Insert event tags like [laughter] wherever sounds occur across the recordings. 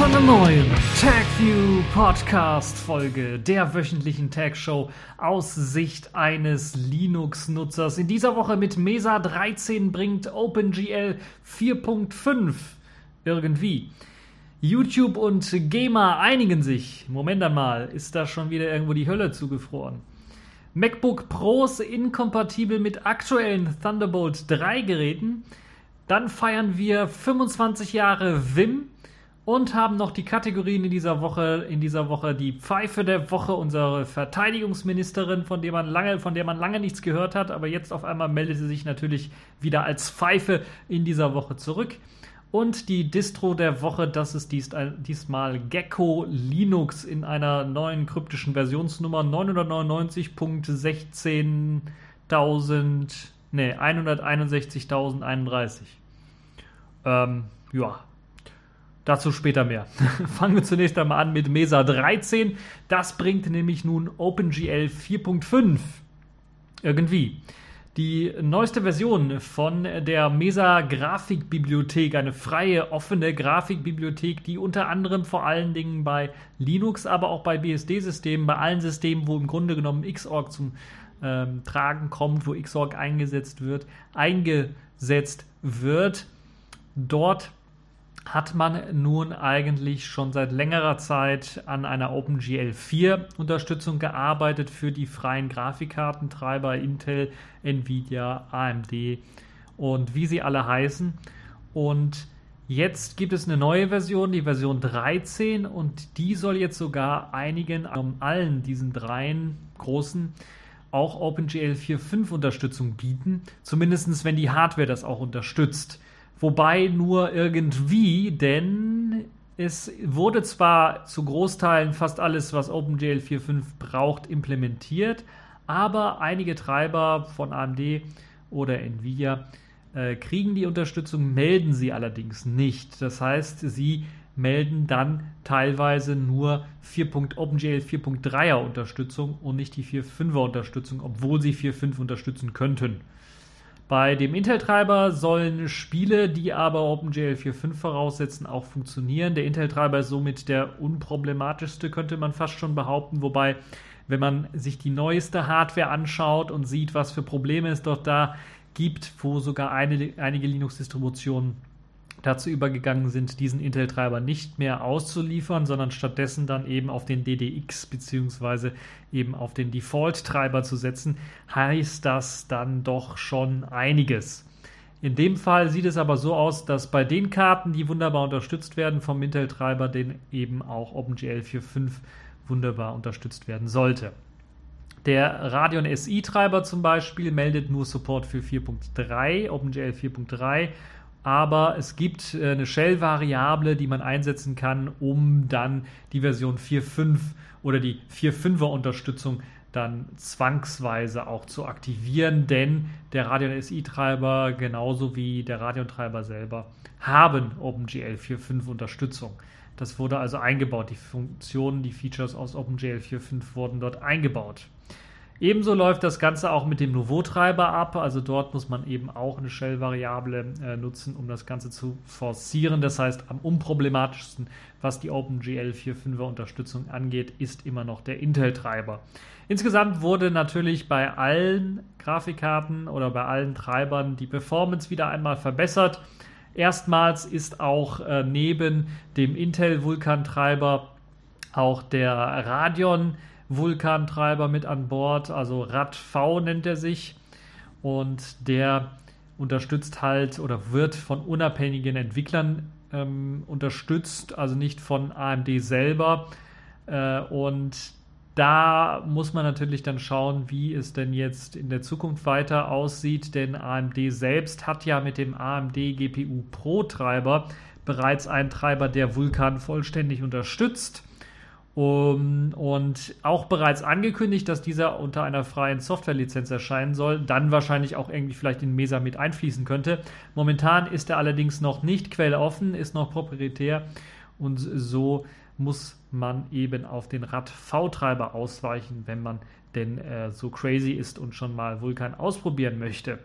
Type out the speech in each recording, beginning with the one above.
Zu einer neuen TagView Podcast Folge der wöchentlichen Tag Show aus Sicht eines Linux-Nutzers. In dieser Woche mit Mesa 13 bringt OpenGL 4.5 irgendwie. YouTube und Gamer einigen sich. Moment einmal, ist da schon wieder irgendwo die Hölle zugefroren? MacBook Pros inkompatibel mit aktuellen Thunderbolt 3 Geräten. Dann feiern wir 25 Jahre Vim und haben noch die Kategorien in dieser Woche. In dieser Woche die Pfeife der Woche, unsere Verteidigungsministerin, von der man lange, von der man lange nichts gehört hat, aber jetzt auf einmal meldet sie sich natürlich wieder als Pfeife in dieser Woche zurück. Und die Distro der Woche, das ist dies, diesmal Gecko Linux in einer neuen kryptischen Versionsnummer 999.16.000, ne, 161.031. Ähm, ja, dazu später mehr. [laughs] Fangen wir zunächst einmal an mit Mesa 13. Das bringt nämlich nun OpenGL 4.5. Irgendwie. Die neueste Version von der Mesa Grafikbibliothek, eine freie, offene Grafikbibliothek, die unter anderem vor allen Dingen bei Linux, aber auch bei BSD-Systemen, bei allen Systemen, wo im Grunde genommen Xorg zum ähm, Tragen kommt, wo Xorg eingesetzt wird, eingesetzt wird. Dort hat man nun eigentlich schon seit längerer Zeit an einer OpenGL 4 Unterstützung gearbeitet für die freien Grafikkartentreiber Intel, Nvidia, AMD und wie sie alle heißen. Und jetzt gibt es eine neue Version, die Version 13 und die soll jetzt sogar einigen, um allen diesen dreien großen auch OpenGL 4.5 Unterstützung bieten, zumindest wenn die Hardware das auch unterstützt. Wobei nur irgendwie, denn es wurde zwar zu Großteilen fast alles, was OpenGL 4.5 braucht, implementiert, aber einige Treiber von AMD oder Nvidia äh, kriegen die Unterstützung, melden sie allerdings nicht. Das heißt, sie melden dann teilweise nur 4. OpenGL 4.3er Unterstützung und nicht die 4.5er Unterstützung, obwohl sie 4.5 unterstützen könnten. Bei dem Intel-Treiber sollen Spiele, die aber OpenGL 4.5 voraussetzen, auch funktionieren. Der Intel-Treiber ist somit der unproblematischste, könnte man fast schon behaupten. Wobei, wenn man sich die neueste Hardware anschaut und sieht, was für Probleme es dort da gibt, wo sogar eine, einige Linux-Distributionen dazu übergegangen sind, diesen Intel-Treiber nicht mehr auszuliefern, sondern stattdessen dann eben auf den DDX bzw. eben auf den Default-Treiber zu setzen, heißt das dann doch schon einiges. In dem Fall sieht es aber so aus, dass bei den Karten, die wunderbar unterstützt werden vom Intel-Treiber, den eben auch OpenGL 4.5 wunderbar unterstützt werden sollte. Der Radeon SI-Treiber zum Beispiel meldet nur Support für 4.3, OpenGL 4.3 aber es gibt äh, eine Shell-Variable, die man einsetzen kann, um dann die Version 4.5 oder die 4.5er Unterstützung dann zwangsweise auch zu aktivieren, denn der Radeon SI-Treiber genauso wie der Radeon-Treiber selber haben OpenGL 4.5 Unterstützung. Das wurde also eingebaut. Die Funktionen, die Features aus OpenGL 4.5 wurden dort eingebaut. Ebenso läuft das Ganze auch mit dem Nouveau-Treiber ab. Also dort muss man eben auch eine Shell-Variable äh, nutzen, um das Ganze zu forcieren. Das heißt, am unproblematischsten, was die OpenGL 4.5er Unterstützung angeht, ist immer noch der Intel-Treiber. Insgesamt wurde natürlich bei allen Grafikkarten oder bei allen Treibern die Performance wieder einmal verbessert. Erstmals ist auch äh, neben dem Intel Vulkan-Treiber auch der Radeon Vulkantreiber mit an Bord, also RAD-V nennt er sich. Und der unterstützt halt oder wird von unabhängigen Entwicklern ähm, unterstützt, also nicht von AMD selber. Äh, und da muss man natürlich dann schauen, wie es denn jetzt in der Zukunft weiter aussieht, denn AMD selbst hat ja mit dem AMD GPU Pro Treiber bereits einen Treiber, der Vulkan vollständig unterstützt. Um, und auch bereits angekündigt, dass dieser unter einer freien Softwarelizenz erscheinen soll, dann wahrscheinlich auch irgendwie vielleicht in Mesa mit einfließen könnte. Momentan ist er allerdings noch nicht quelloffen, ist noch proprietär und so muss man eben auf den RAD-V-Treiber ausweichen, wenn man denn äh, so crazy ist und schon mal Vulkan ausprobieren möchte.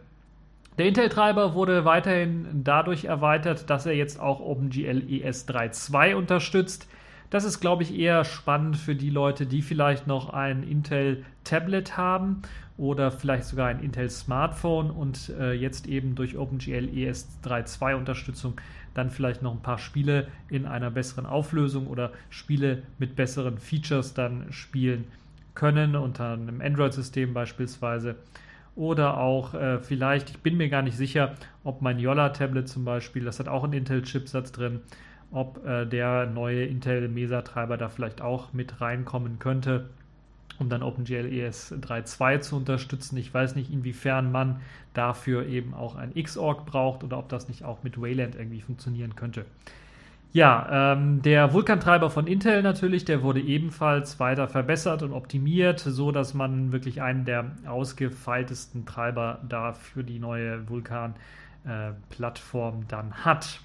Der Intel-Treiber wurde weiterhin dadurch erweitert, dass er jetzt auch OpenGL ES 3.2 unterstützt. Das ist, glaube ich, eher spannend für die Leute, die vielleicht noch ein Intel-Tablet haben oder vielleicht sogar ein Intel-Smartphone und äh, jetzt eben durch OpenGL ES 3.2 Unterstützung dann vielleicht noch ein paar Spiele in einer besseren Auflösung oder Spiele mit besseren Features dann spielen können, unter einem Android-System beispielsweise. Oder auch äh, vielleicht, ich bin mir gar nicht sicher, ob mein Yola-Tablet zum Beispiel, das hat auch einen Intel-Chipsatz drin, ob äh, der neue Intel Mesa-Treiber da vielleicht auch mit reinkommen könnte, um dann OpenGL ES 3.2 zu unterstützen. Ich weiß nicht, inwiefern man dafür eben auch ein Xorg braucht oder ob das nicht auch mit Wayland irgendwie funktionieren könnte. Ja, ähm, der Vulkan-Treiber von Intel natürlich, der wurde ebenfalls weiter verbessert und optimiert, so dass man wirklich einen der ausgefeiltesten Treiber da für die neue Vulkan-Plattform äh, dann hat.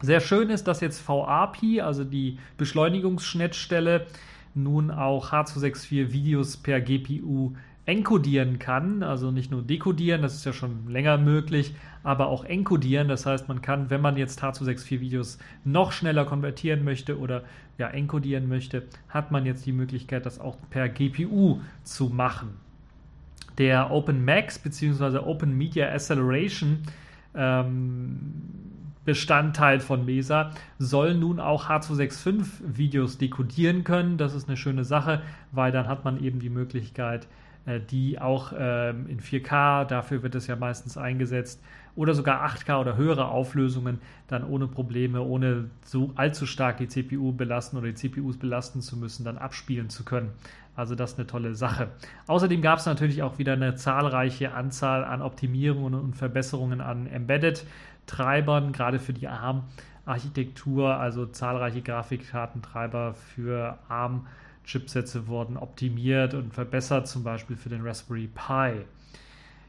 Sehr schön ist, dass jetzt VAPI, also die Beschleunigungsschnittstelle, nun auch H264 Videos per GPU encodieren kann, also nicht nur dekodieren, das ist ja schon länger möglich, aber auch encodieren. Das heißt, man kann, wenn man jetzt H264 Videos noch schneller konvertieren möchte oder ja encodieren möchte, hat man jetzt die Möglichkeit, das auch per GPU zu machen. Der OpenMax bzw. Open Media Acceleration ähm, Bestandteil von Mesa, soll nun auch H265 Videos dekodieren können. Das ist eine schöne Sache, weil dann hat man eben die Möglichkeit, äh, die auch ähm, in 4K, dafür wird es ja meistens eingesetzt, oder sogar 8K oder höhere Auflösungen dann ohne Probleme, ohne so allzu stark die CPU belasten oder die CPUs belasten zu müssen, dann abspielen zu können. Also das ist eine tolle Sache. Außerdem gab es natürlich auch wieder eine zahlreiche Anzahl an Optimierungen und Verbesserungen an Embedded-Treibern, gerade für die ARM-Architektur, also zahlreiche Grafikkartentreiber für ARM. Chipsätze wurden optimiert und verbessert, zum Beispiel für den Raspberry Pi.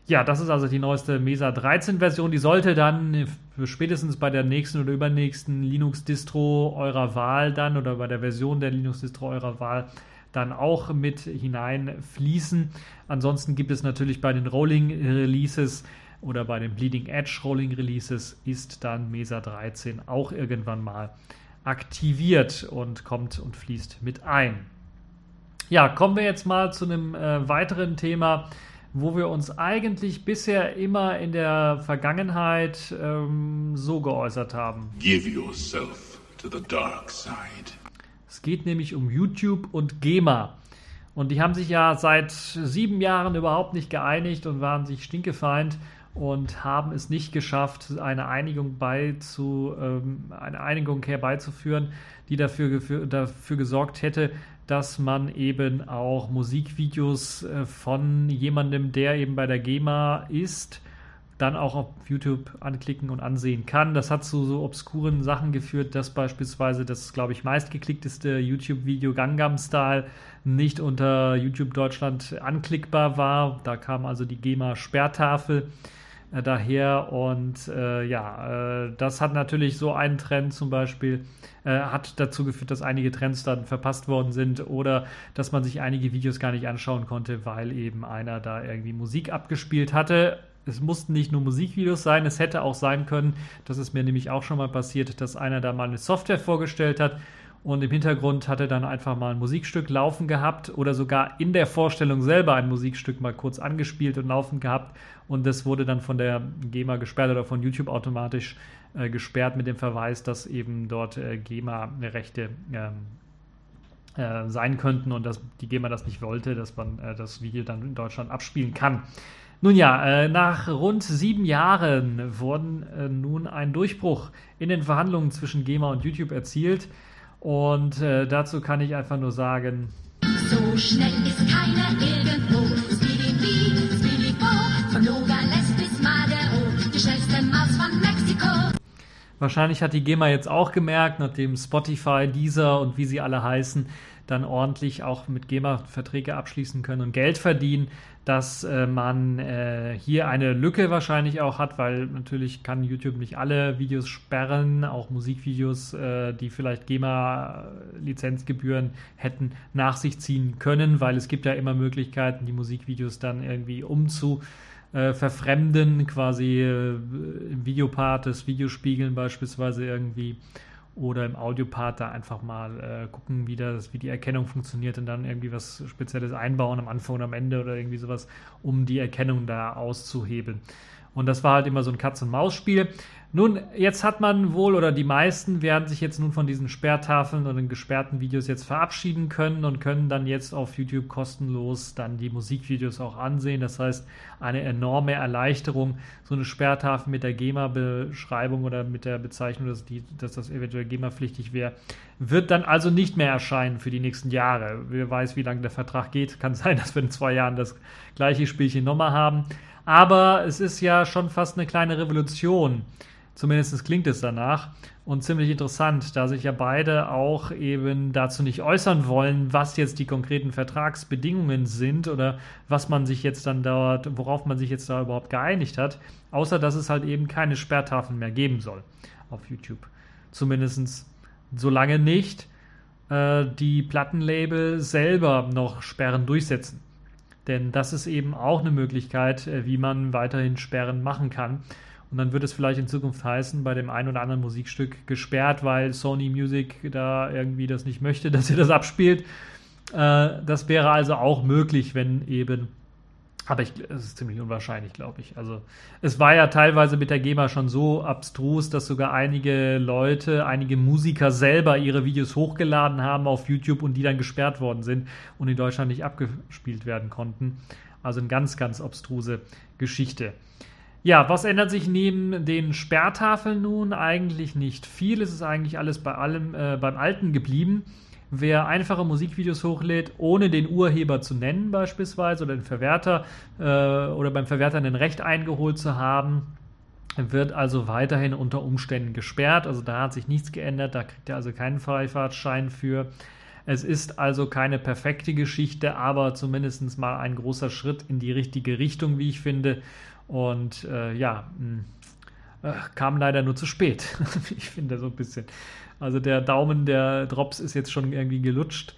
Ja, das ist also die neueste Mesa 13 Version. Die sollte dann spätestens bei der nächsten oder übernächsten Linux-Distro eurer Wahl dann oder bei der Version der Linux-Distro eurer Wahl dann auch mit hineinfließen. Ansonsten gibt es natürlich bei den Rolling Releases oder bei den Bleeding Edge Rolling Releases ist dann Mesa 13 auch irgendwann mal aktiviert und kommt und fließt mit ein. Ja, kommen wir jetzt mal zu einem äh, weiteren Thema, wo wir uns eigentlich bisher immer in der Vergangenheit ähm, so geäußert haben. Give yourself to the dark side. Es geht nämlich um YouTube und GEMA. Und die haben sich ja seit sieben Jahren überhaupt nicht geeinigt und waren sich stinkefeind und haben es nicht geschafft, eine Einigung beizu, ähm, eine Einigung herbeizuführen, die dafür, dafür gesorgt hätte, dass man eben auch Musikvideos äh, von jemandem, der eben bei der GEMA ist, dann auch auf YouTube anklicken und ansehen kann. Das hat zu so obskuren Sachen geführt, dass beispielsweise das, glaube ich, meistgeklickteste YouTube-Video Gangnam Style nicht unter YouTube Deutschland anklickbar war. Da kam also die GEMA-Sperrtafel äh, daher und äh, ja, äh, das hat natürlich so einen Trend zum Beispiel, äh, hat dazu geführt, dass einige Trends dann verpasst worden sind oder dass man sich einige Videos gar nicht anschauen konnte, weil eben einer da irgendwie Musik abgespielt hatte. Es mussten nicht nur Musikvideos sein, es hätte auch sein können, das ist mir nämlich auch schon mal passiert, dass einer da mal eine Software vorgestellt hat und im Hintergrund hat er dann einfach mal ein Musikstück laufen gehabt oder sogar in der Vorstellung selber ein Musikstück mal kurz angespielt und laufen gehabt und das wurde dann von der GEMA gesperrt oder von YouTube automatisch äh, gesperrt mit dem Verweis, dass eben dort äh, GEMA-Rechte ähm, äh, sein könnten und dass die GEMA das nicht wollte, dass man äh, das Video dann in Deutschland abspielen kann. Nun ja, äh, nach rund sieben Jahren wurden äh, nun ein Durchbruch in den Verhandlungen zwischen GEMA und YouTube erzielt. Und äh, dazu kann ich einfach nur sagen. So schnell ist keiner irgendwo. Speedy Speedy von Nogales bis Madero, die schnellste Maus von Mexiko. Wahrscheinlich hat die GEMA jetzt auch gemerkt, nachdem Spotify, Deezer und wie sie alle heißen, dann ordentlich auch mit GEMA Verträge abschließen können und Geld verdienen, dass äh, man äh, hier eine Lücke wahrscheinlich auch hat, weil natürlich kann YouTube nicht alle Videos sperren, auch Musikvideos, äh, die vielleicht GEMA-Lizenzgebühren hätten, nach sich ziehen können, weil es gibt ja immer Möglichkeiten, die Musikvideos dann irgendwie umzu verfremden, quasi äh, im Videopart das Video spiegeln beispielsweise irgendwie oder im Audiopart da einfach mal äh, gucken, wie, das, wie die Erkennung funktioniert und dann irgendwie was Spezielles einbauen am Anfang und am Ende oder irgendwie sowas, um die Erkennung da auszuhebeln. Und das war halt immer so ein Katz-und-Maus-Spiel. Nun, jetzt hat man wohl oder die meisten werden sich jetzt nun von diesen Sperrtafeln und den gesperrten Videos jetzt verabschieden können und können dann jetzt auf YouTube kostenlos dann die Musikvideos auch ansehen. Das heißt, eine enorme Erleichterung. So eine Sperrtafel mit der GEMA-Beschreibung oder mit der Bezeichnung, dass, die, dass das eventuell GEMA-pflichtig wäre, wird dann also nicht mehr erscheinen für die nächsten Jahre. Wer weiß, wie lange der Vertrag geht. Kann [laughs] sein, dass wir in zwei Jahren das gleiche Spielchen nochmal haben. Aber es ist ja schon fast eine kleine Revolution Zumindest klingt es danach. Und ziemlich interessant, da sich ja beide auch eben dazu nicht äußern wollen, was jetzt die konkreten Vertragsbedingungen sind oder was man sich jetzt dann dort, worauf man sich jetzt da überhaupt geeinigt hat, außer dass es halt eben keine Sperrtafeln mehr geben soll auf YouTube. Zumindest solange nicht äh, die Plattenlabel selber noch Sperren durchsetzen. Denn das ist eben auch eine Möglichkeit, äh, wie man weiterhin Sperren machen kann. Und dann wird es vielleicht in Zukunft heißen, bei dem einen oder anderen Musikstück gesperrt, weil Sony Music da irgendwie das nicht möchte, [laughs] dass ihr das abspielt. Äh, das wäre also auch möglich, wenn eben. Aber es ist ziemlich unwahrscheinlich, glaube ich. Also es war ja teilweise mit der GEMA schon so abstrus, dass sogar einige Leute, einige Musiker selber ihre Videos hochgeladen haben auf YouTube und die dann gesperrt worden sind und in Deutschland nicht abgespielt werden konnten. Also eine ganz, ganz abstruse Geschichte. Ja, was ändert sich neben den Sperrtafeln nun? Eigentlich nicht viel. Es ist eigentlich alles bei allem äh, beim Alten geblieben. Wer einfache Musikvideos hochlädt, ohne den Urheber zu nennen beispielsweise oder den Verwerter äh, oder beim Verwerter ein Recht eingeholt zu haben, wird also weiterhin unter Umständen gesperrt. Also da hat sich nichts geändert, da kriegt er also keinen Freifahrtschein für. Es ist also keine perfekte Geschichte, aber zumindest mal ein großer Schritt in die richtige Richtung, wie ich finde. Und äh, ja, mh, äh, kam leider nur zu spät. [laughs] ich finde so ein bisschen. Also der Daumen der Drops ist jetzt schon irgendwie gelutscht.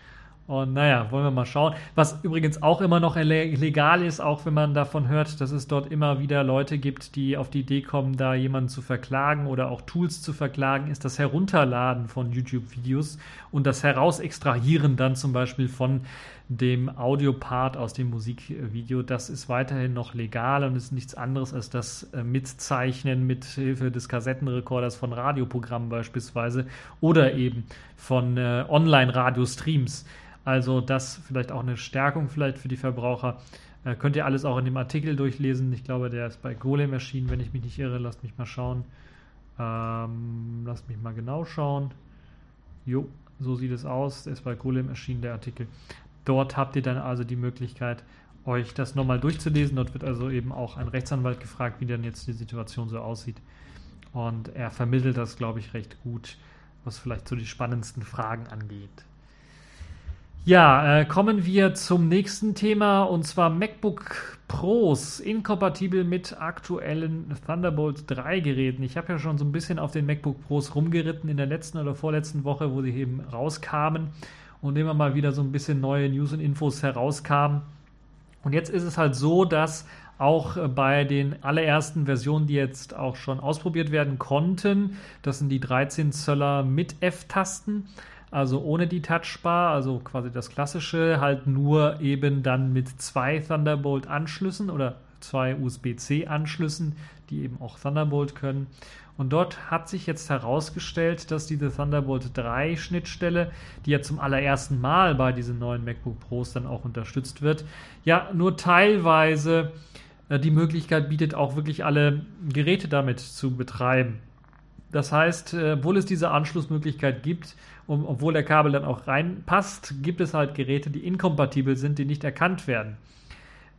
Und naja, wollen wir mal schauen. Was übrigens auch immer noch legal ist, auch wenn man davon hört, dass es dort immer wieder Leute gibt, die auf die Idee kommen, da jemanden zu verklagen oder auch Tools zu verklagen, ist das Herunterladen von YouTube-Videos und das Herausextrahieren dann zum Beispiel von dem Audiopart aus dem Musikvideo. Das ist weiterhin noch legal und ist nichts anderes als das äh, Mitzeichnen mit Hilfe des Kassettenrekorders von Radioprogrammen beispielsweise oder eben von äh, Online-Radio-Streams. Also das vielleicht auch eine Stärkung vielleicht für die Verbraucher. Äh, könnt ihr alles auch in dem Artikel durchlesen. Ich glaube, der ist bei Golem erschienen, wenn ich mich nicht irre. Lasst mich mal schauen. Ähm, lasst mich mal genau schauen. Jo, so sieht es aus. Der ist bei Golem erschienen, der Artikel. Dort habt ihr dann also die Möglichkeit, euch das nochmal durchzulesen. Dort wird also eben auch ein Rechtsanwalt gefragt, wie denn jetzt die Situation so aussieht. Und er vermittelt das, glaube ich, recht gut, was vielleicht so die spannendsten Fragen angeht. Ja, äh, kommen wir zum nächsten Thema und zwar MacBook Pros inkompatibel mit aktuellen Thunderbolt 3 Geräten. Ich habe ja schon so ein bisschen auf den MacBook Pros rumgeritten in der letzten oder vorletzten Woche, wo sie eben rauskamen und immer mal wieder so ein bisschen neue News und Infos herauskamen. Und jetzt ist es halt so, dass auch bei den allerersten Versionen, die jetzt auch schon ausprobiert werden konnten, das sind die 13 Zöller mit F-Tasten, also ohne die Touchbar, also quasi das klassische, halt nur eben dann mit zwei Thunderbolt-Anschlüssen oder zwei USB-C-Anschlüssen, die eben auch Thunderbolt können. Und dort hat sich jetzt herausgestellt, dass diese Thunderbolt 3 Schnittstelle, die ja zum allerersten Mal bei diesen neuen MacBook Pros dann auch unterstützt wird, ja nur teilweise äh, die Möglichkeit bietet, auch wirklich alle Geräte damit zu betreiben. Das heißt, äh, obwohl es diese Anschlussmöglichkeit gibt, und obwohl der Kabel dann auch reinpasst, gibt es halt Geräte, die inkompatibel sind, die nicht erkannt werden.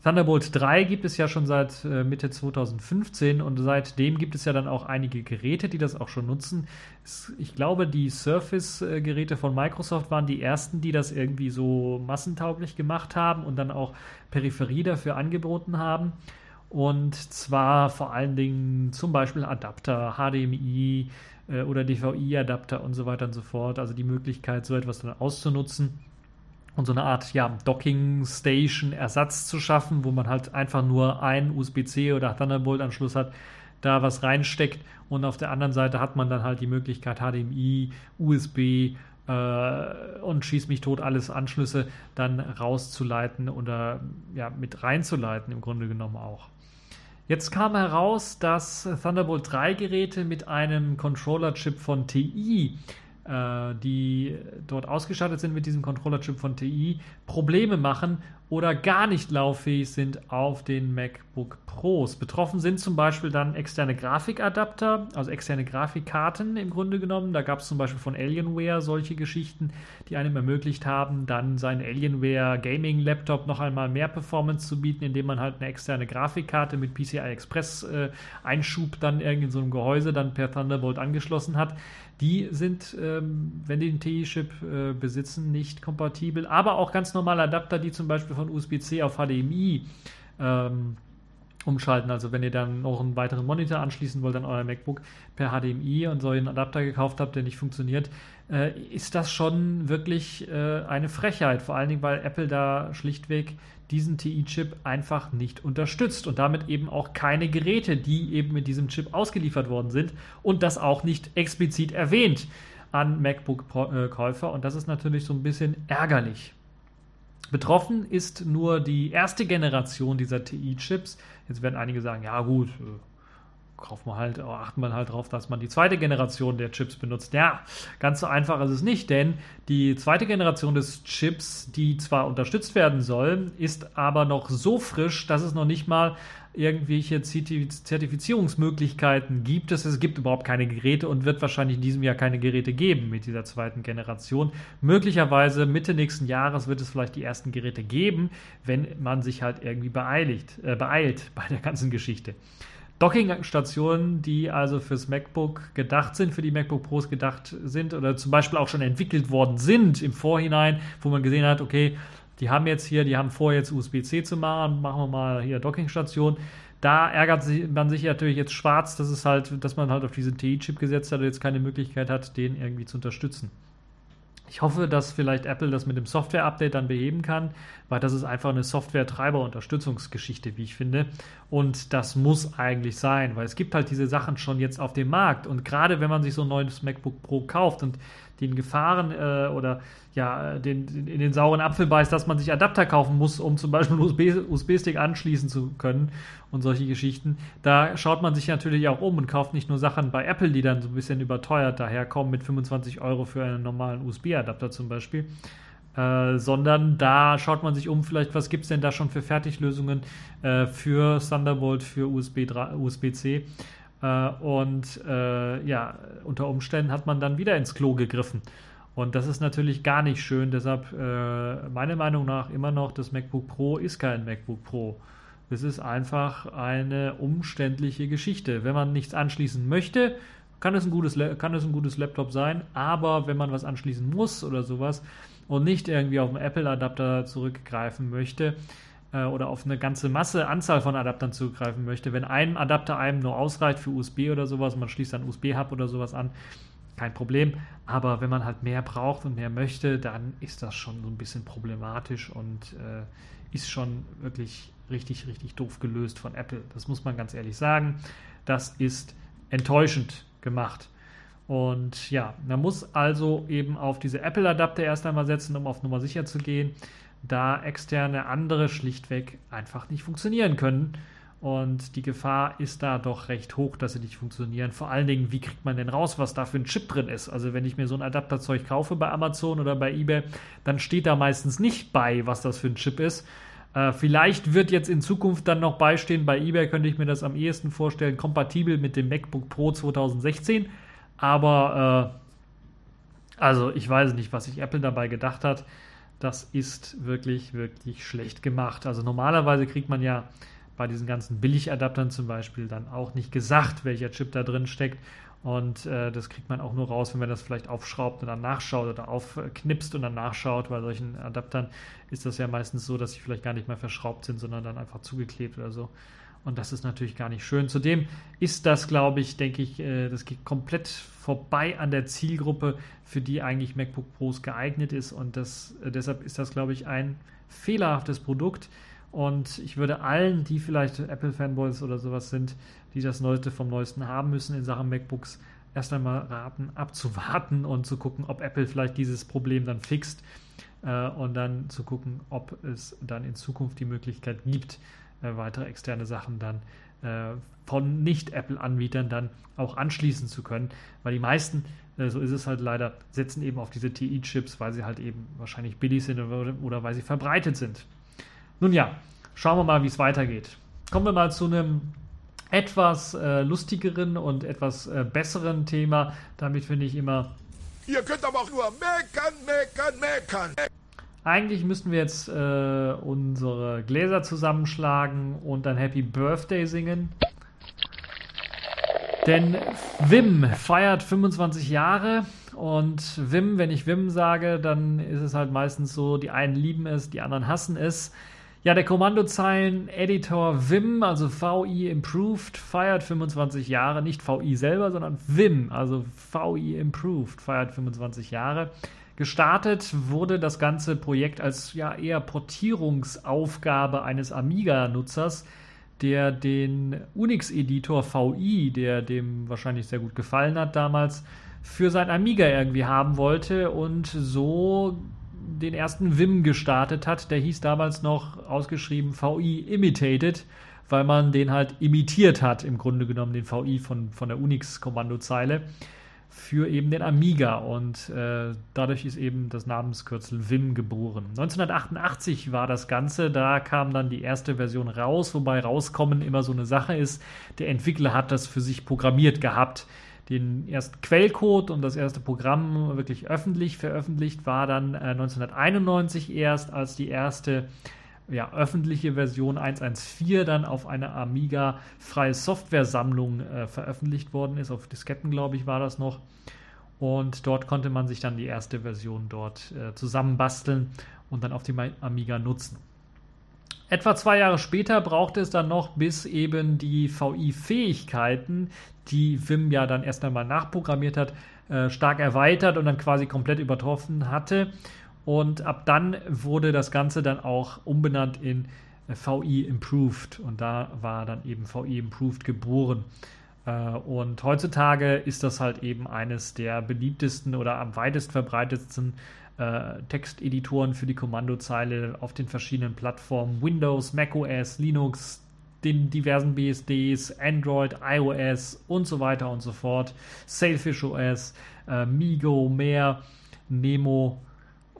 Thunderbolt 3 gibt es ja schon seit äh, Mitte 2015 und seitdem gibt es ja dann auch einige Geräte, die das auch schon nutzen. Ich glaube, die Surface-Geräte von Microsoft waren die ersten, die das irgendwie so massentauglich gemacht haben und dann auch Peripherie dafür angeboten haben. Und zwar vor allen Dingen zum Beispiel Adapter, HDMI äh, oder DVI-Adapter und so weiter und so fort. Also die Möglichkeit, so etwas dann auszunutzen. Und so eine Art ja, Docking Station Ersatz zu schaffen, wo man halt einfach nur einen USB-C oder Thunderbolt Anschluss hat, da was reinsteckt und auf der anderen Seite hat man dann halt die Möglichkeit HDMI, USB äh, und schieß mich tot alles Anschlüsse dann rauszuleiten oder ja mit reinzuleiten im Grunde genommen auch. Jetzt kam heraus, dass Thunderbolt 3 Geräte mit einem Controller-Chip von TI die dort ausgestattet sind mit diesem Controller-Chip von TI, Probleme machen oder gar nicht lauffähig sind auf den MacBook Pros. Betroffen sind zum Beispiel dann externe Grafikadapter, also externe Grafikkarten im Grunde genommen. Da gab es zum Beispiel von Alienware solche Geschichten, die einem ermöglicht haben, dann seinen Alienware Gaming Laptop noch einmal mehr Performance zu bieten, indem man halt eine externe Grafikkarte mit PCI Express äh, Einschub dann irgendwie in so einem Gehäuse dann per Thunderbolt angeschlossen hat. Die sind, ähm, wenn die den TI-Chip äh, besitzen, nicht kompatibel. Aber auch ganz normale Adapter, die zum Beispiel von USB-C auf HDMI ähm, umschalten. Also wenn ihr dann noch einen weiteren Monitor anschließen wollt an euer MacBook per HDMI und so einen Adapter gekauft habt, der nicht funktioniert, äh, ist das schon wirklich äh, eine Frechheit. Vor allen Dingen, weil Apple da schlichtweg diesen TI-Chip einfach nicht unterstützt und damit eben auch keine Geräte, die eben mit diesem Chip ausgeliefert worden sind und das auch nicht explizit erwähnt an MacBook-Käufer und das ist natürlich so ein bisschen ärgerlich. Betroffen ist nur die erste Generation dieser TI-Chips. Jetzt werden einige sagen, ja gut, äh, kauft man halt, achtet man halt darauf, dass man die zweite Generation der Chips benutzt. Ja, ganz so einfach ist es nicht, denn die zweite Generation des Chips, die zwar unterstützt werden soll, ist aber noch so frisch, dass es noch nicht mal irgendwelche Zertifizierungsmöglichkeiten gibt es. Es gibt überhaupt keine Geräte und wird wahrscheinlich in diesem Jahr keine Geräte geben mit dieser zweiten Generation. Möglicherweise Mitte nächsten Jahres wird es vielleicht die ersten Geräte geben, wenn man sich halt irgendwie beeiligt, äh, beeilt bei der ganzen Geschichte. Docking-Stationen, die also fürs MacBook gedacht sind, für die MacBook Pros gedacht sind oder zum Beispiel auch schon entwickelt worden sind im Vorhinein, wo man gesehen hat, okay, die haben jetzt hier, die haben vor, jetzt USB-C zu machen, machen wir mal hier Dockingstation. Da ärgert man sich natürlich jetzt schwarz, dass es halt, dass man halt auf diesen TI-Chip gesetzt hat und jetzt keine Möglichkeit hat, den irgendwie zu unterstützen. Ich hoffe, dass vielleicht Apple das mit dem Software-Update dann beheben kann, weil das ist einfach eine Software-Treiber-Unterstützungsgeschichte, wie ich finde. Und das muss eigentlich sein, weil es gibt halt diese Sachen schon jetzt auf dem Markt. Und gerade wenn man sich so ein neues MacBook Pro kauft und den Gefahren äh, oder ja, den, in den sauren Apfel beißt, dass man sich Adapter kaufen muss, um zum Beispiel USB-Stick anschließen zu können und solche Geschichten. Da schaut man sich natürlich auch um und kauft nicht nur Sachen bei Apple, die dann so ein bisschen überteuert daherkommen mit 25 Euro für einen normalen USB-Adapter zum Beispiel. Äh, sondern da schaut man sich um, vielleicht was gibt es denn da schon für Fertiglösungen äh, für Thunderbolt, für USB-C. USB äh, und äh, ja, unter Umständen hat man dann wieder ins Klo gegriffen. Und das ist natürlich gar nicht schön. Deshalb, äh, meiner Meinung nach, immer noch, das MacBook Pro ist kein MacBook Pro. Es ist einfach eine umständliche Geschichte. Wenn man nichts anschließen möchte, kann es ein gutes, kann es ein gutes Laptop sein. Aber wenn man was anschließen muss oder sowas und nicht irgendwie auf einen Apple-Adapter zurückgreifen möchte, äh, oder auf eine ganze Masse, Anzahl von Adaptern zugreifen möchte. Wenn ein Adapter einem nur ausreicht für USB oder sowas, man schließt dann USB-Hub oder sowas an, kein Problem. Aber wenn man halt mehr braucht und mehr möchte, dann ist das schon so ein bisschen problematisch und äh, ist schon wirklich richtig, richtig doof gelöst von Apple. Das muss man ganz ehrlich sagen. Das ist enttäuschend gemacht. Und ja, man muss also eben auf diese Apple-Adapter erst einmal setzen, um auf Nummer sicher zu gehen da externe andere schlichtweg einfach nicht funktionieren können. Und die Gefahr ist da doch recht hoch, dass sie nicht funktionieren. Vor allen Dingen, wie kriegt man denn raus, was da für ein Chip drin ist? Also wenn ich mir so ein Adapterzeug kaufe bei Amazon oder bei eBay, dann steht da meistens nicht bei, was das für ein Chip ist. Äh, vielleicht wird jetzt in Zukunft dann noch beistehen, bei eBay könnte ich mir das am ehesten vorstellen, kompatibel mit dem MacBook Pro 2016. Aber äh, also ich weiß nicht, was sich Apple dabei gedacht hat das ist wirklich, wirklich schlecht gemacht. Also normalerweise kriegt man ja bei diesen ganzen Billigadaptern zum Beispiel dann auch nicht gesagt, welcher Chip da drin steckt. Und äh, das kriegt man auch nur raus, wenn man das vielleicht aufschraubt und dann nachschaut oder aufknipst und dann nachschaut. Bei solchen Adaptern ist das ja meistens so, dass sie vielleicht gar nicht mehr verschraubt sind, sondern dann einfach zugeklebt oder so. Und das ist natürlich gar nicht schön. Zudem ist das, glaube ich, denke ich, äh, das geht komplett vorbei an der Zielgruppe, für die eigentlich MacBook Pros geeignet ist. Und das, äh, deshalb ist das, glaube ich, ein fehlerhaftes Produkt. Und ich würde allen, die vielleicht Apple-Fanboys oder sowas sind, die das Neueste vom Neuesten haben müssen in Sachen MacBooks, erst einmal raten, abzuwarten und zu gucken, ob Apple vielleicht dieses Problem dann fixt äh, und dann zu gucken, ob es dann in Zukunft die Möglichkeit gibt, äh, weitere externe Sachen dann äh, von Nicht-Apple-Anbietern dann auch anschließen zu können, weil die meisten, äh, so ist es halt leider, setzen eben auf diese TI-Chips, weil sie halt eben wahrscheinlich billig sind oder, oder weil sie verbreitet sind. Nun ja, schauen wir mal, wie es weitergeht. Kommen wir mal zu einem etwas äh, lustigeren und etwas äh, besseren Thema. Damit finde ich immer. Ihr könnt aber auch nur meckern, meckern, meckern. Eigentlich müssten wir jetzt äh, unsere Gläser zusammenschlagen und ein Happy Birthday singen. Denn Wim feiert 25 Jahre und Wim, wenn ich Wim sage, dann ist es halt meistens so, die einen lieben es, die anderen hassen es. Ja, der Kommandozeilen-Editor Vim, also VI Improved, feiert 25 Jahre. Nicht VI selber, sondern Vim, also VI Improved, feiert 25 Jahre. Gestartet wurde das ganze Projekt als ja eher Portierungsaufgabe eines Amiga-Nutzers, der den Unix-Editor VI, der dem wahrscheinlich sehr gut gefallen hat damals, für sein Amiga irgendwie haben wollte und so den ersten Vim gestartet hat. Der hieß damals noch ausgeschrieben VI Imitated, weil man den halt imitiert hat, im Grunde genommen, den VI von, von der Unix-Kommandozeile für eben den Amiga und äh, dadurch ist eben das Namenskürzel Vim geboren. 1988 war das Ganze, da kam dann die erste Version raus, wobei rauskommen immer so eine Sache ist. Der Entwickler hat das für sich programmiert gehabt den ersten Quellcode und das erste Programm wirklich öffentlich veröffentlicht war dann äh, 1991 erst, als die erste ja, öffentliche Version 1.1.4 dann auf einer Amiga freie Software-Sammlung äh, veröffentlicht worden ist. Auf Disketten, glaube ich, war das noch. Und dort konnte man sich dann die erste Version dort äh, zusammenbasteln und dann auf dem Amiga nutzen. Etwa zwei Jahre später brauchte es dann noch, bis eben die VI-Fähigkeiten, die Vim ja dann erst einmal nachprogrammiert hat, äh, stark erweitert und dann quasi komplett übertroffen hatte. Und ab dann wurde das Ganze dann auch umbenannt in äh, VI Improved. Und da war dann eben VI Improved geboren. Äh, und heutzutage ist das halt eben eines der beliebtesten oder am weitest verbreitetsten äh, Texteditoren für die Kommandozeile auf den verschiedenen Plattformen Windows, macOS, Linux, den diversen BSDs, Android, iOS und so weiter und so fort, Sailfish OS, äh, Migo, mehr, Nemo,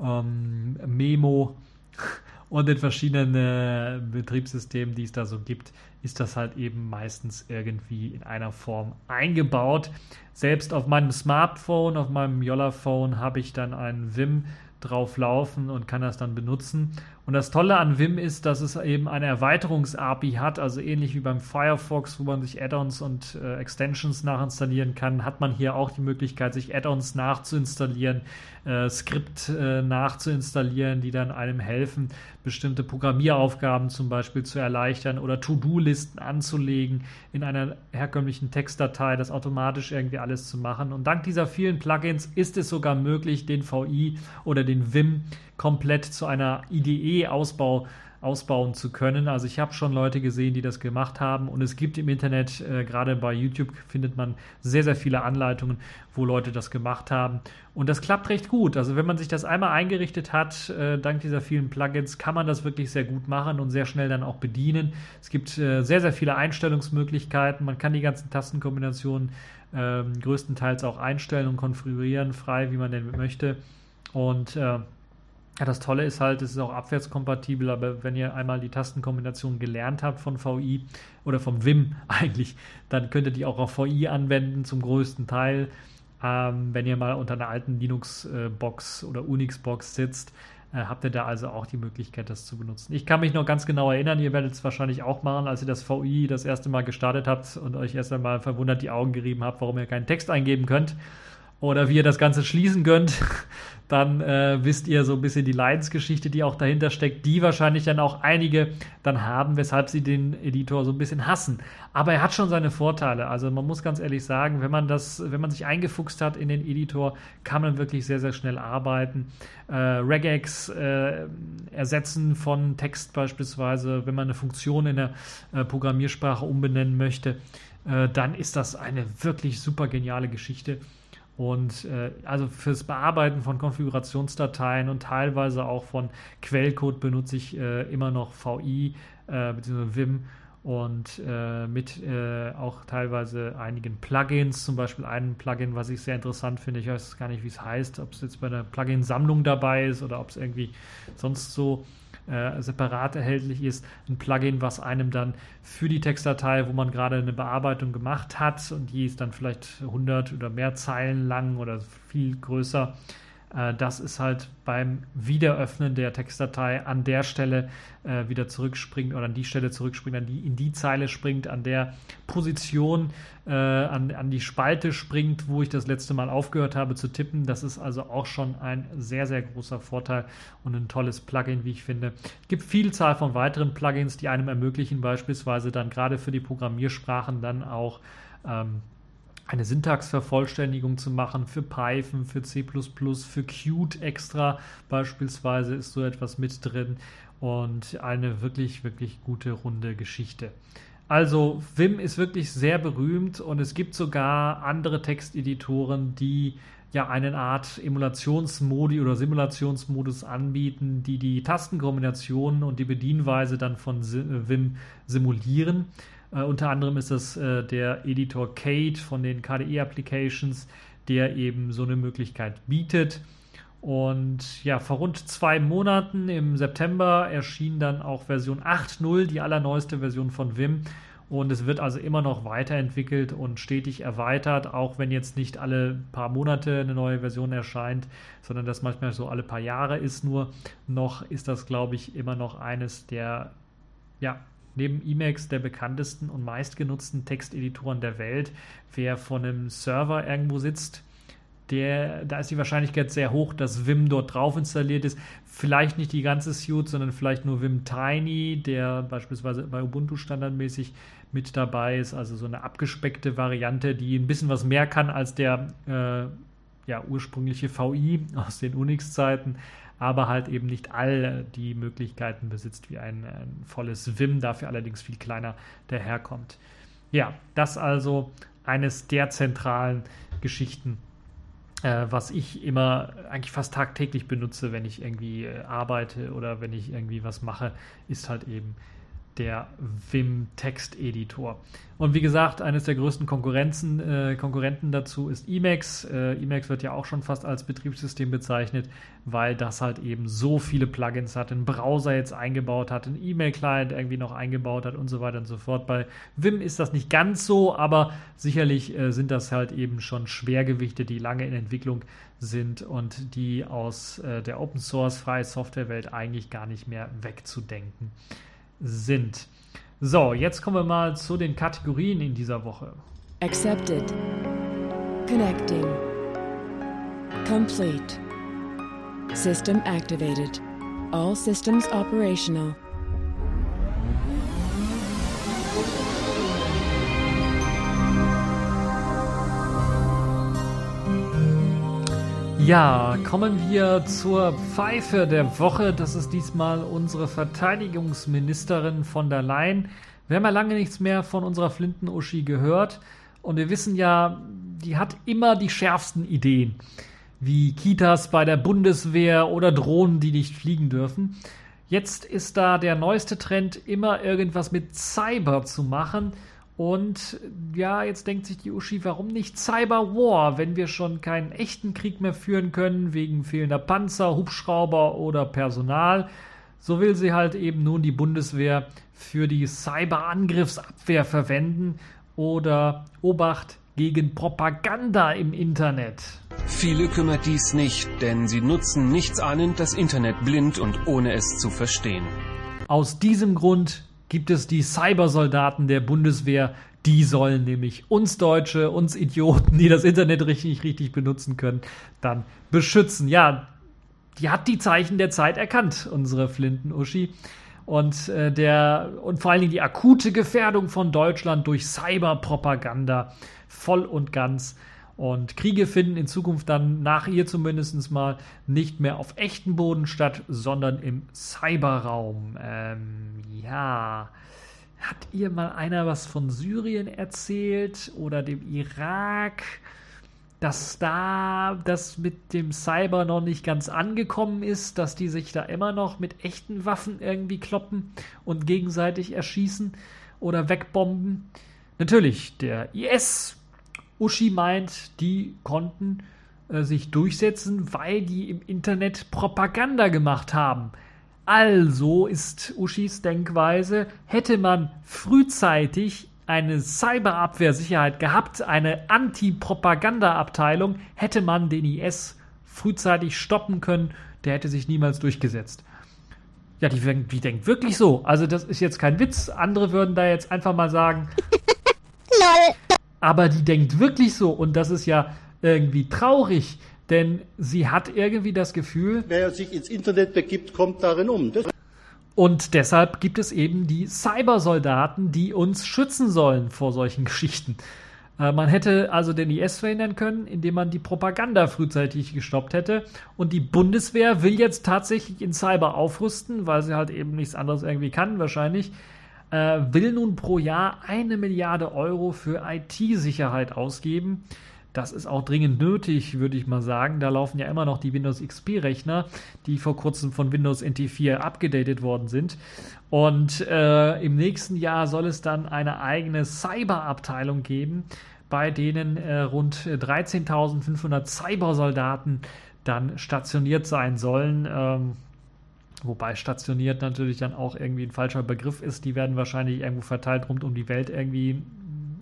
ähm, Memo [laughs] und den verschiedenen äh, Betriebssystemen, die es da so gibt, ist das halt eben meistens irgendwie in einer Form eingebaut. Selbst auf meinem Smartphone, auf meinem Yolla-Phone habe ich dann einen Vim drauf laufen und kann das dann benutzen. Und das Tolle an Vim ist, dass es eben eine Erweiterungs-API hat, also ähnlich wie beim Firefox, wo man sich Add-ons und äh, Extensions nachinstallieren kann, hat man hier auch die Möglichkeit, sich Add-ons nachzuinstallieren, äh, Skript äh, nachzuinstallieren, die dann einem helfen, bestimmte Programmieraufgaben zum Beispiel zu erleichtern oder To-Do-Listen anzulegen in einer herkömmlichen Textdatei, das automatisch irgendwie alles zu machen. Und dank dieser vielen Plugins ist es sogar möglich, den VI oder den Vim komplett zu einer IDE-Ausbau ausbauen zu können. Also ich habe schon Leute gesehen, die das gemacht haben und es gibt im Internet, äh, gerade bei YouTube findet man sehr, sehr viele Anleitungen, wo Leute das gemacht haben und das klappt recht gut. Also wenn man sich das einmal eingerichtet hat, äh, dank dieser vielen Plugins, kann man das wirklich sehr gut machen und sehr schnell dann auch bedienen. Es gibt äh, sehr, sehr viele Einstellungsmöglichkeiten. Man kann die ganzen Tastenkombinationen ähm, größtenteils auch einstellen und konfigurieren, frei, wie man denn möchte. Und äh, ja, das Tolle ist halt, es ist auch abwärtskompatibel, aber wenn ihr einmal die Tastenkombination gelernt habt von VI oder vom Vim [laughs] eigentlich, dann könnt ihr die auch auf VI anwenden zum größten Teil. Ähm, wenn ihr mal unter einer alten Linux-Box oder Unix-Box sitzt, äh, habt ihr da also auch die Möglichkeit, das zu benutzen. Ich kann mich noch ganz genau erinnern, ihr werdet es wahrscheinlich auch machen, als ihr das VI das erste Mal gestartet habt und euch erst einmal verwundert die Augen gerieben habt, warum ihr keinen Text eingeben könnt. Oder wie ihr das Ganze schließen könnt, [laughs] dann äh, wisst ihr so ein bisschen die Leidensgeschichte, die auch dahinter steckt, die wahrscheinlich dann auch einige dann haben, weshalb sie den Editor so ein bisschen hassen. Aber er hat schon seine Vorteile. Also man muss ganz ehrlich sagen, wenn man das, wenn man sich eingefuchst hat in den Editor, kann man wirklich sehr, sehr schnell arbeiten. Äh, Regex äh, ersetzen von Text beispielsweise, wenn man eine Funktion in der äh, Programmiersprache umbenennen möchte, äh, dann ist das eine wirklich super geniale Geschichte. Und äh, also fürs Bearbeiten von Konfigurationsdateien und teilweise auch von Quellcode benutze ich äh, immer noch VI äh, bzw. Vim und äh, mit äh, auch teilweise einigen Plugins, zum Beispiel ein Plugin, was ich sehr interessant finde. Ich weiß gar nicht, wie es heißt, ob es jetzt bei der Plugin-Sammlung dabei ist oder ob es irgendwie sonst so äh, separat erhältlich ist. Ein Plugin, was einem dann für die Textdatei, wo man gerade eine Bearbeitung gemacht hat und die ist dann vielleicht 100 oder mehr Zeilen lang oder viel größer, das ist halt beim Wiederöffnen der Textdatei an der Stelle äh, wieder zurückspringt oder an die Stelle zurückspringt, an die, in die Zeile springt, an der Position, äh, an, an die Spalte springt, wo ich das letzte Mal aufgehört habe zu tippen. Das ist also auch schon ein sehr, sehr großer Vorteil und ein tolles Plugin, wie ich finde. Es gibt Vielzahl von weiteren Plugins, die einem ermöglichen, beispielsweise dann gerade für die Programmiersprachen dann auch ähm, eine Syntaxvervollständigung zu machen für Python, für C++, für Qt extra beispielsweise ist so etwas mit drin und eine wirklich, wirklich gute runde Geschichte. Also Vim ist wirklich sehr berühmt und es gibt sogar andere Texteditoren, die ja eine Art Emulationsmodi oder Simulationsmodus anbieten, die die Tastenkombinationen und die Bedienweise dann von Vim simulieren. Äh, unter anderem ist das äh, der Editor Kate von den KDE Applications, der eben so eine Möglichkeit bietet. Und ja, vor rund zwei Monaten im September erschien dann auch Version 8.0, die allerneueste Version von Vim. Und es wird also immer noch weiterentwickelt und stetig erweitert, auch wenn jetzt nicht alle paar Monate eine neue Version erscheint, sondern das manchmal so alle paar Jahre ist. Nur noch ist das, glaube ich, immer noch eines der ja, neben Emacs der bekanntesten und meistgenutzten Texteditoren der Welt. Wer von einem Server irgendwo sitzt, der, da ist die Wahrscheinlichkeit sehr hoch, dass Vim dort drauf installiert ist. Vielleicht nicht die ganze Suite, sondern vielleicht nur Vim Tiny, der beispielsweise bei Ubuntu standardmäßig mit dabei ist. Also so eine abgespeckte Variante, die ein bisschen was mehr kann als der äh, ja, ursprüngliche VI aus den Unix-Zeiten aber halt eben nicht all die Möglichkeiten besitzt wie ein, ein volles Vim, dafür allerdings viel kleiner daherkommt. Ja, das also eines der zentralen Geschichten, äh, was ich immer eigentlich fast tagtäglich benutze, wenn ich irgendwie äh, arbeite oder wenn ich irgendwie was mache, ist halt eben der Vim Text Editor. Und wie gesagt, eines der größten Konkurrenzen, äh, Konkurrenten dazu ist Emacs. Äh, Emacs wird ja auch schon fast als Betriebssystem bezeichnet, weil das halt eben so viele Plugins hat, einen Browser jetzt eingebaut hat, einen E-Mail-Client irgendwie noch eingebaut hat und so weiter und so fort. Bei Vim ist das nicht ganz so, aber sicherlich äh, sind das halt eben schon Schwergewichte, die lange in Entwicklung sind und die aus äh, der Open Source freie Softwarewelt eigentlich gar nicht mehr wegzudenken sind. So, jetzt kommen wir mal zu den Kategorien in dieser Woche. Accepted. Connecting. Complete. System activated. All systems operational. Ja, kommen wir zur Pfeife der Woche. Das ist diesmal unsere Verteidigungsministerin von der Leyen. Wir haben ja lange nichts mehr von unserer Flinten-Uschi gehört. Und wir wissen ja, die hat immer die schärfsten Ideen. Wie Kitas bei der Bundeswehr oder Drohnen, die nicht fliegen dürfen. Jetzt ist da der neueste Trend, immer irgendwas mit Cyber zu machen. Und ja, jetzt denkt sich die Uschi, warum nicht Cyber War, wenn wir schon keinen echten Krieg mehr führen können, wegen fehlender Panzer, Hubschrauber oder Personal. So will sie halt eben nun die Bundeswehr für die Cyberangriffsabwehr verwenden oder Obacht gegen Propaganda im Internet. Viele kümmert dies nicht, denn sie nutzen nichts ahnend das Internet blind und ohne es zu verstehen. Aus diesem Grund gibt es die Cybersoldaten der Bundeswehr, Die sollen nämlich uns Deutsche, uns Idioten, die das Internet richtig, richtig benutzen können, dann beschützen. Ja, die hat die Zeichen der Zeit erkannt, unsere Flinten-Uschi. Und, äh, der, und vor allen Dingen die akute Gefährdung von Deutschland durch Cyberpropaganda voll und ganz. Und Kriege finden in Zukunft dann nach ihr zumindest mal nicht mehr auf echten Boden statt, sondern im Cyberraum. Ähm, ja. Hat ihr mal einer was von Syrien erzählt oder dem Irak? dass da das mit dem Cyber noch nicht ganz angekommen ist, dass die sich da immer noch mit echten Waffen irgendwie kloppen und gegenseitig erschießen oder wegbomben. Natürlich, der IS, Uschi meint, die konnten äh, sich durchsetzen, weil die im Internet Propaganda gemacht haben. Also ist Uschis Denkweise, hätte man frühzeitig eine Cyberabwehrsicherheit gehabt, eine Anti-Propaganda-Abteilung, hätte man den IS frühzeitig stoppen können, der hätte sich niemals durchgesetzt. Ja, die, die denkt wirklich so. Also das ist jetzt kein Witz. Andere würden da jetzt einfach mal sagen. [laughs] Lol. Aber die denkt wirklich so und das ist ja irgendwie traurig, denn sie hat irgendwie das Gefühl. Wer sich ins Internet begibt, kommt darin um. Das und deshalb gibt es eben die Cybersoldaten, die uns schützen sollen vor solchen Geschichten. Äh, man hätte also den IS verhindern können, indem man die Propaganda frühzeitig gestoppt hätte. Und die Bundeswehr will jetzt tatsächlich in Cyber aufrüsten, weil sie halt eben nichts anderes irgendwie kann, wahrscheinlich. Äh, will nun pro Jahr eine Milliarde Euro für IT-Sicherheit ausgeben. Das ist auch dringend nötig, würde ich mal sagen. Da laufen ja immer noch die Windows XP-Rechner, die vor kurzem von Windows NT 4 abgedatet worden sind. Und äh, im nächsten Jahr soll es dann eine eigene Cyber-Abteilung geben, bei denen äh, rund 13.500 Cybersoldaten dann stationiert sein sollen. Ähm, Wobei stationiert natürlich dann auch irgendwie ein falscher Begriff ist. Die werden wahrscheinlich irgendwo verteilt rund um die Welt irgendwie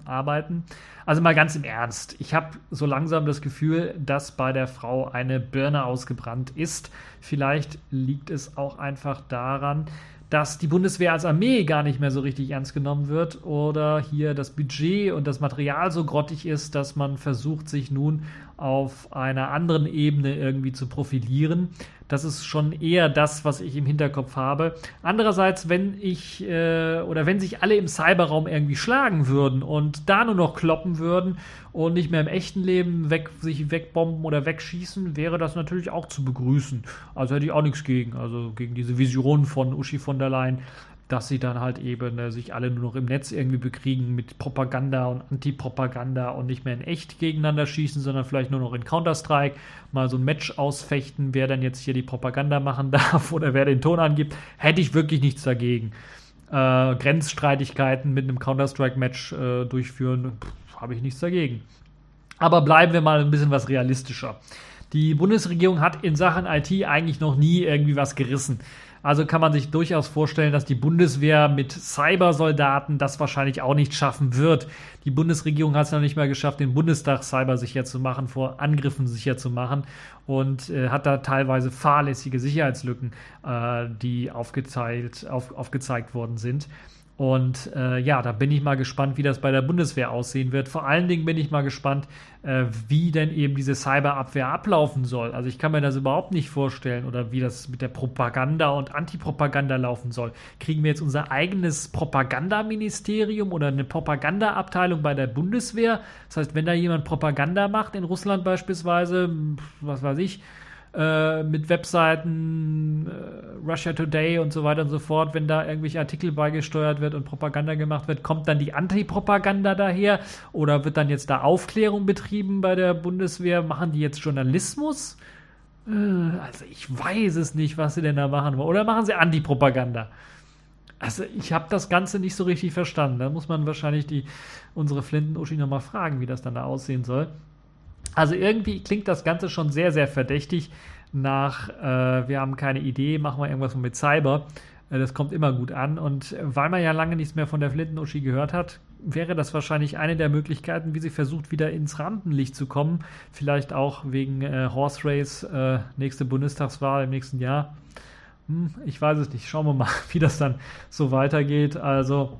arbeiten. Also mal ganz im Ernst. Ich habe so langsam das Gefühl, dass bei der Frau eine Birne ausgebrannt ist. Vielleicht liegt es auch einfach daran, dass die Bundeswehr als Armee gar nicht mehr so richtig ernst genommen wird oder hier das Budget und das Material so grottig ist, dass man versucht, sich nun auf einer anderen Ebene irgendwie zu profilieren. Das ist schon eher das, was ich im Hinterkopf habe. Andererseits, wenn ich äh, oder wenn sich alle im Cyberraum irgendwie schlagen würden und da nur noch kloppen würden und nicht mehr im echten Leben weg, sich wegbomben oder wegschießen, wäre das natürlich auch zu begrüßen. Also hätte ich auch nichts gegen. Also gegen diese Vision von Uschi von der Leyen dass sie dann halt eben äh, sich alle nur noch im Netz irgendwie bekriegen mit Propaganda und Antipropaganda und nicht mehr in echt gegeneinander schießen, sondern vielleicht nur noch in Counter-Strike mal so ein Match ausfechten, wer dann jetzt hier die Propaganda machen [laughs] darf oder wer den Ton angibt, hätte ich wirklich nichts dagegen. Äh, Grenzstreitigkeiten mit einem Counter-Strike-Match äh, durchführen, habe ich nichts dagegen. Aber bleiben wir mal ein bisschen was realistischer. Die Bundesregierung hat in Sachen IT eigentlich noch nie irgendwie was gerissen. Also kann man sich durchaus vorstellen, dass die Bundeswehr mit Cybersoldaten das wahrscheinlich auch nicht schaffen wird. Die Bundesregierung hat es noch nicht mal geschafft, den Bundestag cybersicher zu machen, vor Angriffen sicher zu machen und äh, hat da teilweise fahrlässige Sicherheitslücken, äh, die aufgezeigt, auf, aufgezeigt worden sind. Und äh, ja, da bin ich mal gespannt, wie das bei der Bundeswehr aussehen wird. Vor allen Dingen bin ich mal gespannt, äh, wie denn eben diese Cyberabwehr ablaufen soll. Also ich kann mir das überhaupt nicht vorstellen oder wie das mit der Propaganda und Antipropaganda laufen soll. Kriegen wir jetzt unser eigenes Propagandaministerium oder eine Propagandaabteilung bei der Bundeswehr? Das heißt, wenn da jemand Propaganda macht, in Russland beispielsweise, was weiß ich, äh, mit Webseiten, äh, Russia Today und so weiter und so fort, wenn da irgendwelche Artikel beigesteuert wird und Propaganda gemacht wird, kommt dann die Antipropaganda daher oder wird dann jetzt da Aufklärung betrieben bei der Bundeswehr? Machen die jetzt Journalismus? Äh, also ich weiß es nicht, was sie denn da machen wollen. Oder machen sie Antipropaganda? Also ich habe das Ganze nicht so richtig verstanden. Da muss man wahrscheinlich die, unsere Flinten-Uschi nochmal fragen, wie das dann da aussehen soll. Also irgendwie klingt das Ganze schon sehr, sehr verdächtig nach, äh, wir haben keine Idee, machen wir irgendwas mit Cyber. Äh, das kommt immer gut an. Und weil man ja lange nichts mehr von der Flinten-Uschi gehört hat, wäre das wahrscheinlich eine der Möglichkeiten, wie sie versucht, wieder ins Rampenlicht zu kommen. Vielleicht auch wegen äh, Horse Race, äh, nächste Bundestagswahl im nächsten Jahr. Hm, ich weiß es nicht. Schauen wir mal, [laughs] wie das dann so weitergeht. Also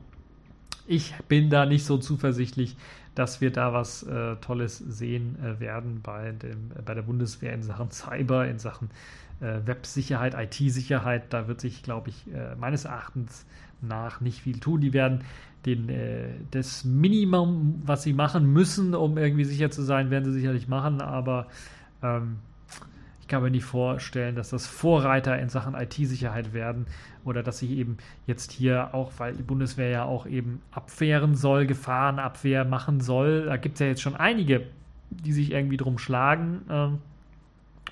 ich bin da nicht so zuversichtlich, dass wir da was äh, Tolles sehen äh, werden bei, dem, bei der Bundeswehr in Sachen Cyber, in Sachen äh, Websicherheit, IT-Sicherheit. Da wird sich, glaube ich, äh, meines Erachtens nach nicht viel tun. Die werden den, äh, das Minimum, was sie machen müssen, um irgendwie sicher zu sein, werden sie sicherlich machen, aber ähm, kann mir nicht vorstellen, dass das Vorreiter in Sachen IT-Sicherheit werden oder dass sie eben jetzt hier auch, weil die Bundeswehr ja auch eben abwehren soll, Gefahrenabwehr machen soll. Da gibt es ja jetzt schon einige, die sich irgendwie drum schlagen. Ähm,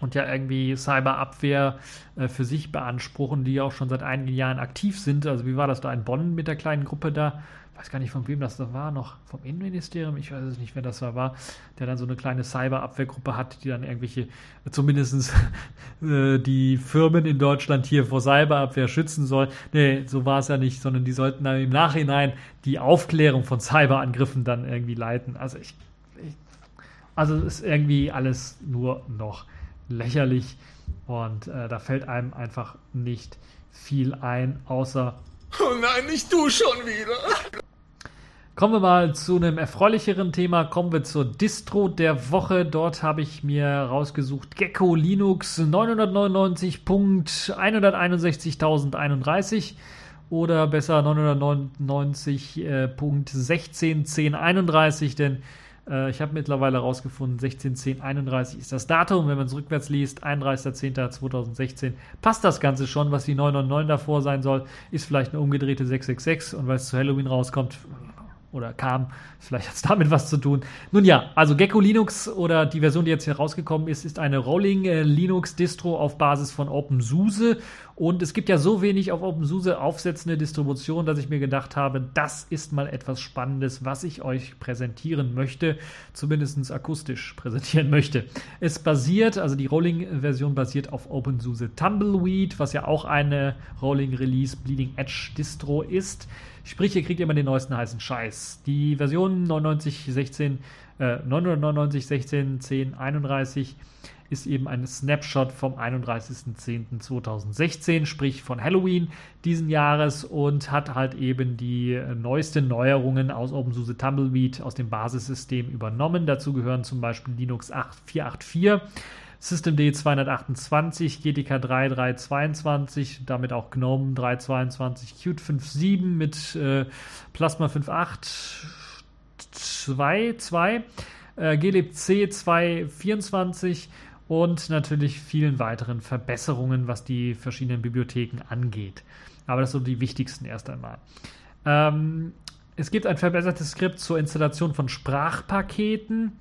und ja irgendwie Cyberabwehr äh, für sich beanspruchen, die auch schon seit einigen Jahren aktiv sind. Also wie war das da in Bonn mit der kleinen Gruppe da? Weiß gar nicht, von wem das da war, noch vom Innenministerium, ich weiß es nicht, wer das da war, der dann so eine kleine Cyberabwehrgruppe hat, die dann irgendwelche, zumindest [laughs] äh, die Firmen in Deutschland hier vor Cyberabwehr schützen soll. Nee, so war es ja nicht, sondern die sollten dann im Nachhinein die Aufklärung von Cyberangriffen dann irgendwie leiten. Also ich, ich also ist irgendwie alles nur noch lächerlich und äh, da fällt einem einfach nicht viel ein, außer. Oh nein, nicht du schon wieder! Kommen wir mal zu einem erfreulicheren Thema. Kommen wir zur Distro der Woche. Dort habe ich mir rausgesucht Gecko Linux 999.161.031 oder besser 999.16.1031, denn äh, ich habe mittlerweile herausgefunden, 16.10.31 ist das Datum. Wenn man es rückwärts liest, 31.10.2016, passt das Ganze schon. Was die 999 davor sein soll, ist vielleicht eine umgedrehte 666 und weil es zu Halloween rauskommt, oder kam. Vielleicht hat es damit was zu tun. Nun ja, also Gecko Linux oder die Version, die jetzt hier rausgekommen ist, ist eine Rolling äh, Linux Distro auf Basis von OpenSUSE. Und es gibt ja so wenig auf OpenSUSE aufsetzende Distribution, dass ich mir gedacht habe, das ist mal etwas Spannendes, was ich euch präsentieren möchte, zumindest akustisch präsentieren möchte. Es basiert, also die Rolling-Version basiert auf OpenSUSE Tumbleweed, was ja auch eine Rolling Release Bleeding Edge Distro ist. Sprich, ihr kriegt immer den neuesten heißen Scheiß. Die Version 9916, äh, 999, 16, 10, 31 ist eben ein Snapshot vom 31.10.2016, sprich von Halloween diesen Jahres und hat halt eben die neuesten Neuerungen aus OpenSUSE Tumbleweed aus dem Basissystem übernommen. Dazu gehören zum Beispiel Linux 8, 484 Systemd 228, GTK 3 322, damit auch GNOME 322, Qt 5.7 mit äh, Plasma 5.8 2.2, äh, glib C 224 und natürlich vielen weiteren Verbesserungen, was die verschiedenen Bibliotheken angeht. Aber das sind die wichtigsten erst einmal. Ähm, es gibt ein verbessertes Skript zur Installation von Sprachpaketen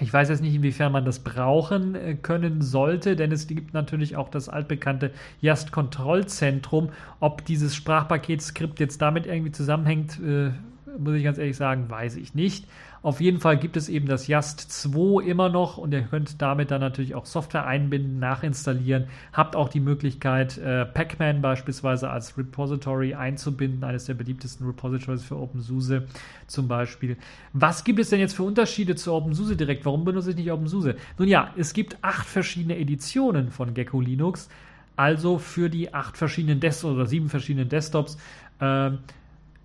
ich weiß jetzt nicht, inwiefern man das brauchen äh, können sollte, denn es gibt natürlich auch das altbekannte Yast-Kontrollzentrum. Ob dieses Sprachpaketskript jetzt damit irgendwie zusammenhängt, äh, muss ich ganz ehrlich sagen, weiß ich nicht. Auf jeden Fall gibt es eben das Yast 2 immer noch und ihr könnt damit dann natürlich auch Software einbinden, nachinstallieren. Habt auch die Möglichkeit, äh, Pacman beispielsweise als Repository einzubinden, eines der beliebtesten Repositories für OpenSUSE zum Beispiel. Was gibt es denn jetzt für Unterschiede zu OpenSUSE direkt? Warum benutze ich nicht OpenSUSE? Nun ja, es gibt acht verschiedene Editionen von Gecko Linux, also für die acht verschiedenen Desktops oder sieben verschiedenen Desktops. Äh,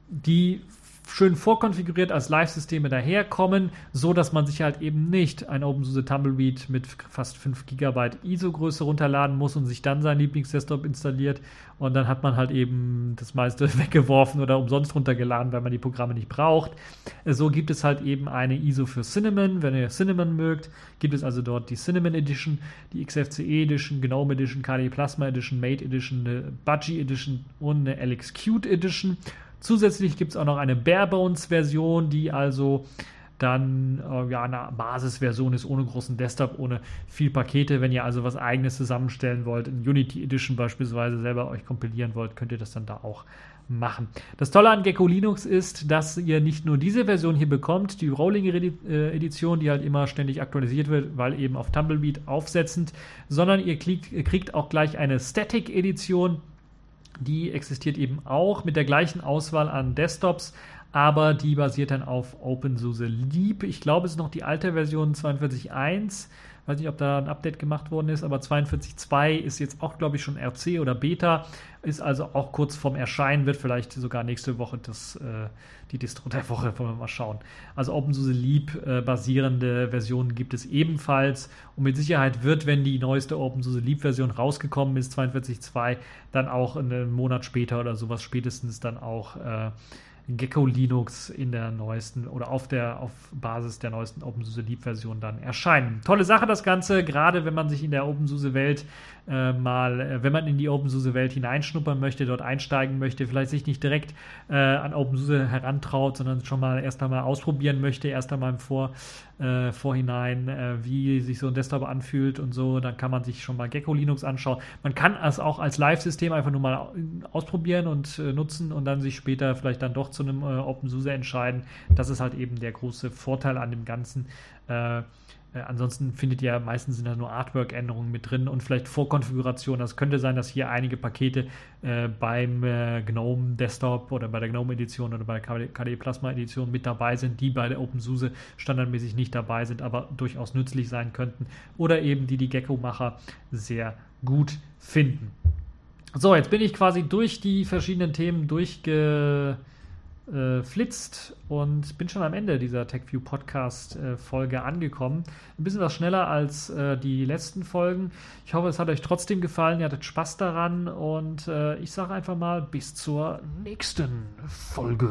die schön vorkonfiguriert als Live-Systeme daherkommen, so dass man sich halt eben nicht ein OpenSUSE Tumbleweed mit fast 5 GB ISO-Größe runterladen muss und sich dann sein Lieblingsdesktop installiert und dann hat man halt eben das meiste [laughs] weggeworfen oder umsonst runtergeladen, weil man die Programme nicht braucht. So gibt es halt eben eine ISO für Cinnamon, wenn ihr Cinnamon mögt, gibt es also dort die Cinnamon Edition, die XFCE Edition, GNOME Edition, KDE Plasma Edition, Mate Edition, eine Budgie Edition und eine LX Qt Edition. Zusätzlich gibt es auch noch eine Barebones-Version, die also dann äh, ja eine Basisversion ist ohne großen Desktop, ohne viel Pakete. Wenn ihr also was eigenes zusammenstellen wollt, in Unity Edition beispielsweise selber euch kompilieren wollt, könnt ihr das dann da auch machen. Das Tolle an Gecko Linux ist, dass ihr nicht nur diese Version hier bekommt, die Rolling-Edition, die halt immer ständig aktualisiert wird, weil eben auf Tumbleweed aufsetzend, sondern ihr kriegt, ihr kriegt auch gleich eine Static-Edition, die existiert eben auch mit der gleichen Auswahl an Desktops, aber die basiert dann auf OpenSUSE Leap. Ich glaube, es ist noch die alte Version 42.1, weiß nicht, ob da ein Update gemacht worden ist, aber 42.2 ist jetzt auch, glaube ich, schon RC oder Beta, ist also auch kurz vorm Erscheinen, wird vielleicht sogar nächste Woche das, äh, die Distro der Woche, wollen wir mal schauen. Also OpenSUSE Leap äh, basierende Versionen gibt es ebenfalls und mit Sicherheit wird, wenn die neueste OpenSUSE Leap Version rausgekommen ist, 42.2, dann auch einen Monat später oder sowas spätestens dann auch äh, Gecko Linux in der neuesten oder auf der auf Basis der neuesten OpenSUSE Leap Version dann erscheinen. Tolle Sache das Ganze, gerade wenn man sich in der OpenSUSE Welt äh, mal, äh, wenn man in die OpenSUSE Welt hineinschnuppern möchte, dort einsteigen möchte, vielleicht sich nicht direkt äh, an OpenSUSE herantraut, sondern schon mal erst einmal ausprobieren möchte, erst einmal im Vor, äh, Vorhinein, äh, wie sich so ein Desktop anfühlt und so, dann kann man sich schon mal Gecko Linux anschauen. Man kann es auch als Live-System einfach nur mal ausprobieren und äh, nutzen und dann sich später vielleicht dann doch zu einem OpenSUSE entscheiden. Das ist halt eben der große Vorteil an dem Ganzen. Äh, ansonsten findet ihr meistens sind da nur Artwork-Änderungen mit drin und vielleicht Vorkonfiguration. Das könnte sein, dass hier einige Pakete äh, beim äh, GNOME Desktop oder bei der GNOME Edition oder bei der KDE Plasma Edition mit dabei sind, die bei der OpenSUSE standardmäßig nicht dabei sind, aber durchaus nützlich sein könnten oder eben die die Gecko-Macher sehr gut finden. So, jetzt bin ich quasi durch die verschiedenen Themen durchge äh, flitzt und bin schon am Ende dieser TechView Podcast äh, Folge angekommen. Ein bisschen was schneller als äh, die letzten Folgen. Ich hoffe, es hat euch trotzdem gefallen, ihr hattet Spaß daran und ich sage einfach mal bis zur nächsten Folge.